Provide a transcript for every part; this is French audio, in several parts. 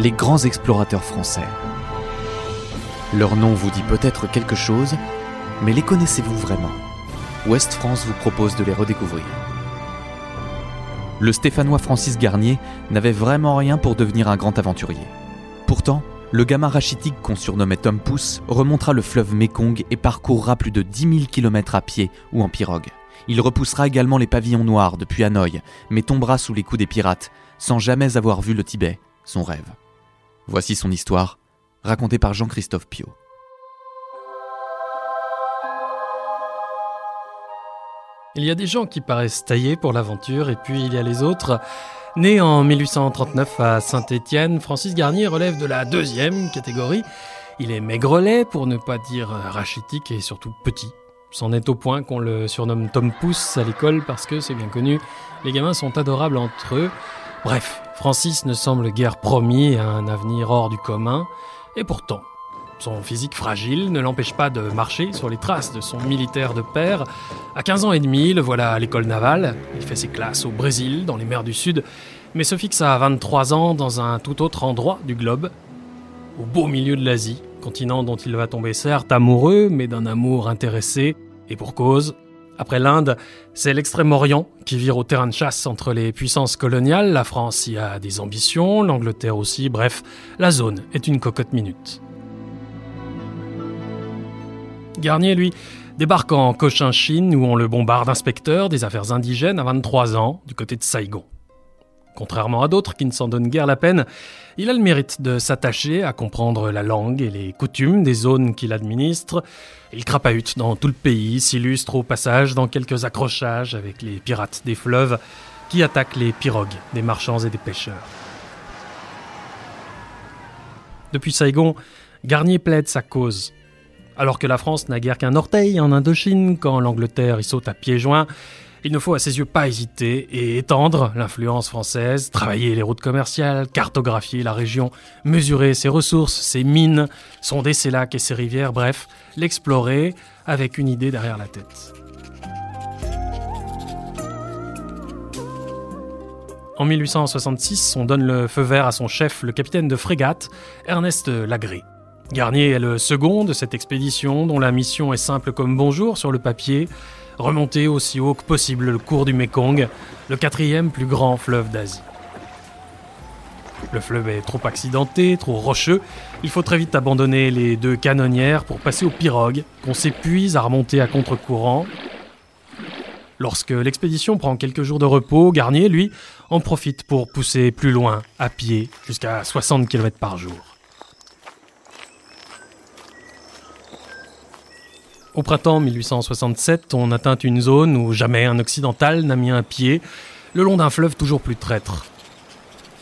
les grands explorateurs français. Leur nom vous dit peut-être quelque chose, mais les connaissez-vous vraiment? Ouest France vous propose de les redécouvrir. Le Stéphanois Francis Garnier n'avait vraiment rien pour devenir un grand aventurier. Pourtant, le gamin rachitique qu'on surnommait Tom Pouce remontera le fleuve Mekong et parcourra plus de 10 000 km à pied ou en pirogue. Il repoussera également les pavillons noirs depuis Hanoï, mais tombera sous les coups des pirates, sans jamais avoir vu le Tibet, son rêve. Voici son histoire, racontée par Jean-Christophe Pio. Il y a des gens qui paraissent taillés pour l'aventure, et puis il y a les autres. Né en 1839 à Saint-Étienne, Francis Garnier relève de la deuxième catégorie. Il est maigrelet, pour ne pas dire rachitique, et surtout petit. C'en est au point qu'on le surnomme Tom Pouce à l'école parce que, c'est bien connu, les gamins sont adorables entre eux. Bref, Francis ne semble guère promis à un avenir hors du commun, et pourtant, son physique fragile ne l'empêche pas de marcher sur les traces de son militaire de père. À 15 ans et demi, le voilà à l'école navale. Il fait ses classes au Brésil, dans les mers du Sud, mais se fixe à 23 ans dans un tout autre endroit du globe, au beau milieu de l'Asie, continent dont il va tomber certes amoureux, mais d'un amour intéressé, et pour cause. Après l'Inde, c'est l'extrême-orient qui vire au terrain de chasse entre les puissances coloniales. La France y a des ambitions, l'Angleterre aussi, bref, la zone est une cocotte minute. Garnier, lui, débarque en Cochinchine où on le bombarde d'inspecteurs des affaires indigènes à 23 ans du côté de Saigon. Contrairement à d'autres qui ne s'en donnent guère la peine, il a le mérite de s'attacher à comprendre la langue et les coutumes des zones qu'il administre. Il crapahute dans tout le pays, s'illustre au passage dans quelques accrochages avec les pirates des fleuves qui attaquent les pirogues des marchands et des pêcheurs. Depuis Saigon, Garnier plaide sa cause alors que la France n'a guère qu'un orteil en Indochine, quand l'Angleterre y saute à pieds joints, il ne faut à ses yeux pas hésiter et étendre l'influence française, travailler les routes commerciales, cartographier la région, mesurer ses ressources, ses mines, sonder ses lacs et ses rivières, bref, l'explorer avec une idée derrière la tête. En 1866, on donne le feu vert à son chef, le capitaine de frégate, Ernest Lagré. Garnier est le second de cette expédition dont la mission est simple comme bonjour sur le papier, remonter aussi haut que possible le cours du Mekong, le quatrième plus grand fleuve d'Asie. Le fleuve est trop accidenté, trop rocheux, il faut très vite abandonner les deux canonnières pour passer aux pirogues, qu'on s'épuise à remonter à contre-courant. Lorsque l'expédition prend quelques jours de repos, Garnier, lui, en profite pour pousser plus loin, à pied, jusqu'à 60 km par jour. Au printemps 1867, on atteint une zone où jamais un occidental n'a mis un pied, le long d'un fleuve toujours plus traître.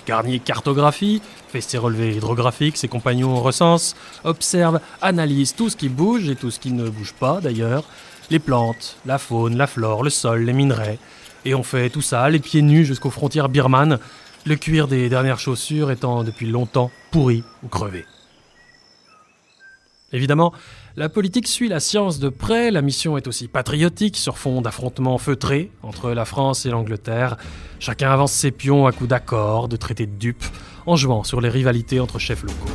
Garnier cartographie, fait ses relevés hydrographiques, ses compagnons recensent, observe, analyse tout ce qui bouge et tout ce qui ne bouge pas d'ailleurs, les plantes, la faune, la flore, le sol, les minerais. Et on fait tout ça, les pieds nus jusqu'aux frontières birmanes, le cuir des dernières chaussures étant depuis longtemps pourri ou crevé. Évidemment, la politique suit la science de près, la mission est aussi patriotique sur fond d'affrontements feutrés entre la France et l'Angleterre. Chacun avance ses pions à coups d'accords, de traités de dupes, en jouant sur les rivalités entre chefs locaux.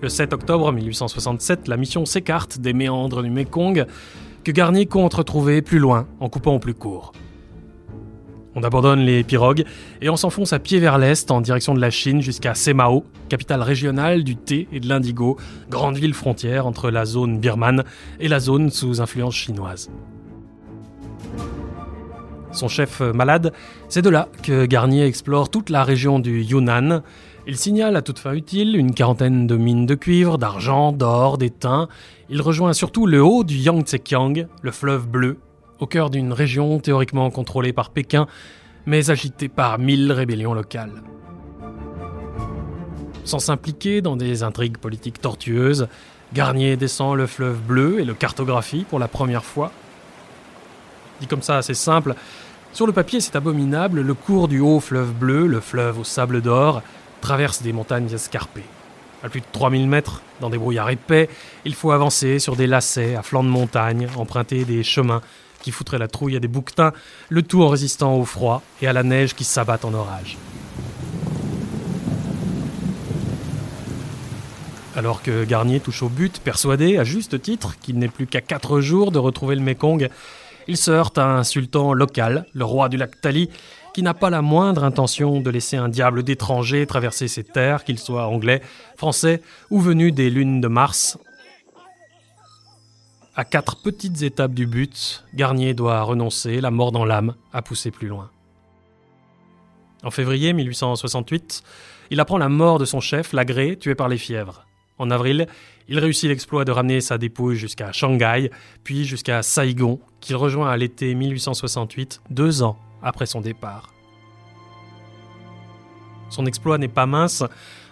Le 7 octobre 1867, la mission s'écarte des méandres du Mekong, que Garnier compte retrouver plus loin en coupant au plus court. On abandonne les pirogues et on s'enfonce à pied vers l'est en direction de la Chine jusqu'à Semao, capitale régionale du thé et de l'indigo, grande ville frontière entre la zone birmane et la zone sous influence chinoise. Son chef malade, c'est de là que Garnier explore toute la région du Yunnan. Il signale à toute fin utile une quarantaine de mines de cuivre, d'argent, d'or, d'étain. Il rejoint surtout le haut du Yangtze-Kiang, le fleuve bleu, au cœur d'une région théoriquement contrôlée par Pékin, mais agitée par mille rébellions locales. Sans s'impliquer dans des intrigues politiques tortueuses, Garnier descend le fleuve bleu et le cartographie pour la première fois. Dit comme ça, c'est simple. Sur le papier, c'est abominable. Le cours du haut fleuve bleu, le fleuve au sable d'or, traverse des montagnes escarpées. À plus de 3000 mètres, dans des brouillards épais, il faut avancer sur des lacets à flanc de montagne, emprunter des chemins qui foutrait la trouille à des bouquetins, le tout en résistant au froid et à la neige qui s'abattent en orage. Alors que Garnier touche au but, persuadé, à juste titre, qu'il n'est plus qu'à quatre jours de retrouver le Mekong, il se heurte à un sultan local, le roi du lac Tali, qui n'a pas la moindre intention de laisser un diable d'étranger traverser ses terres, qu'il soit anglais, français ou venu des lunes de Mars, à quatre petites étapes du but, Garnier doit renoncer, la mort dans l'âme, à pousser plus loin. En février 1868, il apprend la mort de son chef, Lagré, tué par les fièvres. En avril, il réussit l'exploit de ramener sa dépouille jusqu'à Shanghai, puis jusqu'à Saigon, qu'il rejoint à l'été 1868, deux ans après son départ. Son exploit n'est pas mince.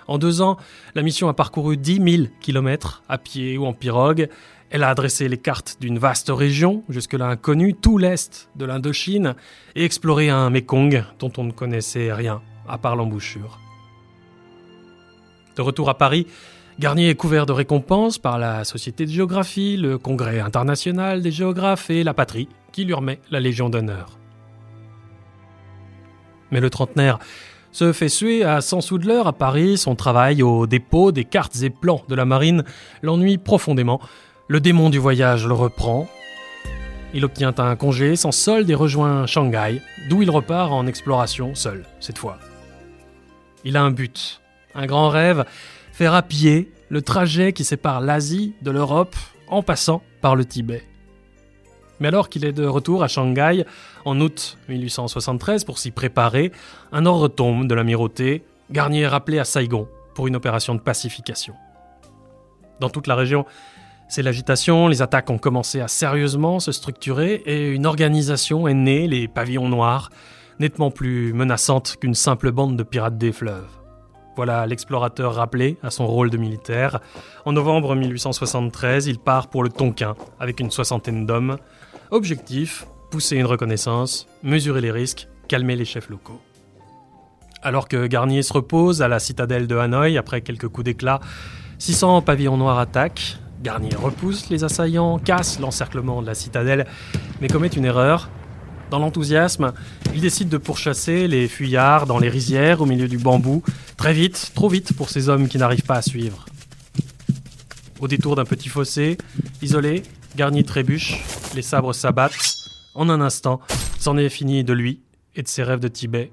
En deux ans, la mission a parcouru 10 000 km à pied ou en pirogue. Elle a adressé les cartes d'une vaste région, jusque-là inconnue, tout l'est de l'Indochine, et exploré un Mekong dont on ne connaissait rien, à part l'embouchure. De retour à Paris, Garnier est couvert de récompenses par la Société de géographie, le Congrès international des géographes et la patrie, qui lui remet la Légion d'honneur. Mais le trentenaire se fait suer à 100 sous de l'heure à Paris, son travail au dépôt des cartes et plans de la marine l'ennuie profondément. Le démon du voyage le reprend. Il obtient un congé sans solde et rejoint Shanghai, d'où il repart en exploration seul, cette fois. Il a un but, un grand rêve, faire à pied le trajet qui sépare l'Asie de l'Europe en passant par le Tibet. Mais alors qu'il est de retour à Shanghai en août 1873 pour s'y préparer, un ordre tombe de l'amirauté. Garnier est rappelé à Saigon pour une opération de pacification. Dans toute la région, c'est l'agitation, les attaques ont commencé à sérieusement se structurer et une organisation est née, les pavillons noirs, nettement plus menaçante qu'une simple bande de pirates des fleuves. Voilà l'explorateur rappelé à son rôle de militaire. En novembre 1873, il part pour le Tonkin avec une soixantaine d'hommes. Objectif, pousser une reconnaissance, mesurer les risques, calmer les chefs locaux. Alors que Garnier se repose à la citadelle de Hanoï après quelques coups d'éclat, 600 pavillons noirs attaquent. Garnier repousse les assaillants, casse l'encerclement de la citadelle, mais commet une erreur. Dans l'enthousiasme, il décide de pourchasser les fuyards dans les rizières au milieu du bambou, très vite, trop vite pour ces hommes qui n'arrivent pas à suivre. Au détour d'un petit fossé, isolé, Garnier trébuche, les sabres s'abattent. En un instant, c'en est fini de lui et de ses rêves de Tibet.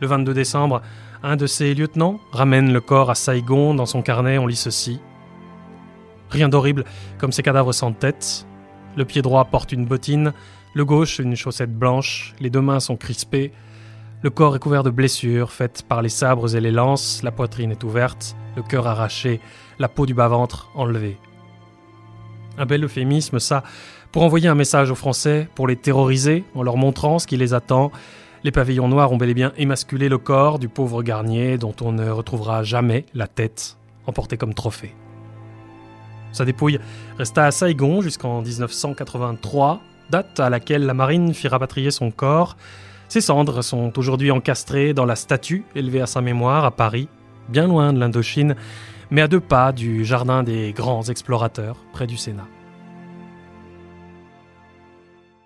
Le 22 décembre, un de ses lieutenants ramène le corps à Saigon. Dans son carnet, on lit ceci. Rien d'horrible comme ces cadavres sans tête. Le pied droit porte une bottine, le gauche une chaussette blanche, les deux mains sont crispées. Le corps est couvert de blessures faites par les sabres et les lances, la poitrine est ouverte, le cœur arraché, la peau du bas-ventre enlevée. Un bel euphémisme, ça, pour envoyer un message aux Français, pour les terroriser, en leur montrant ce qui les attend. Les pavillons noirs ont bel et bien émasculé le corps du pauvre Garnier, dont on ne retrouvera jamais la tête, emportée comme trophée. Sa dépouille resta à Saigon jusqu'en 1983, date à laquelle la marine fit rapatrier son corps. Ses cendres sont aujourd'hui encastrées dans la statue élevée à sa mémoire à Paris, bien loin de l'Indochine, mais à deux pas du jardin des grands explorateurs, près du Sénat.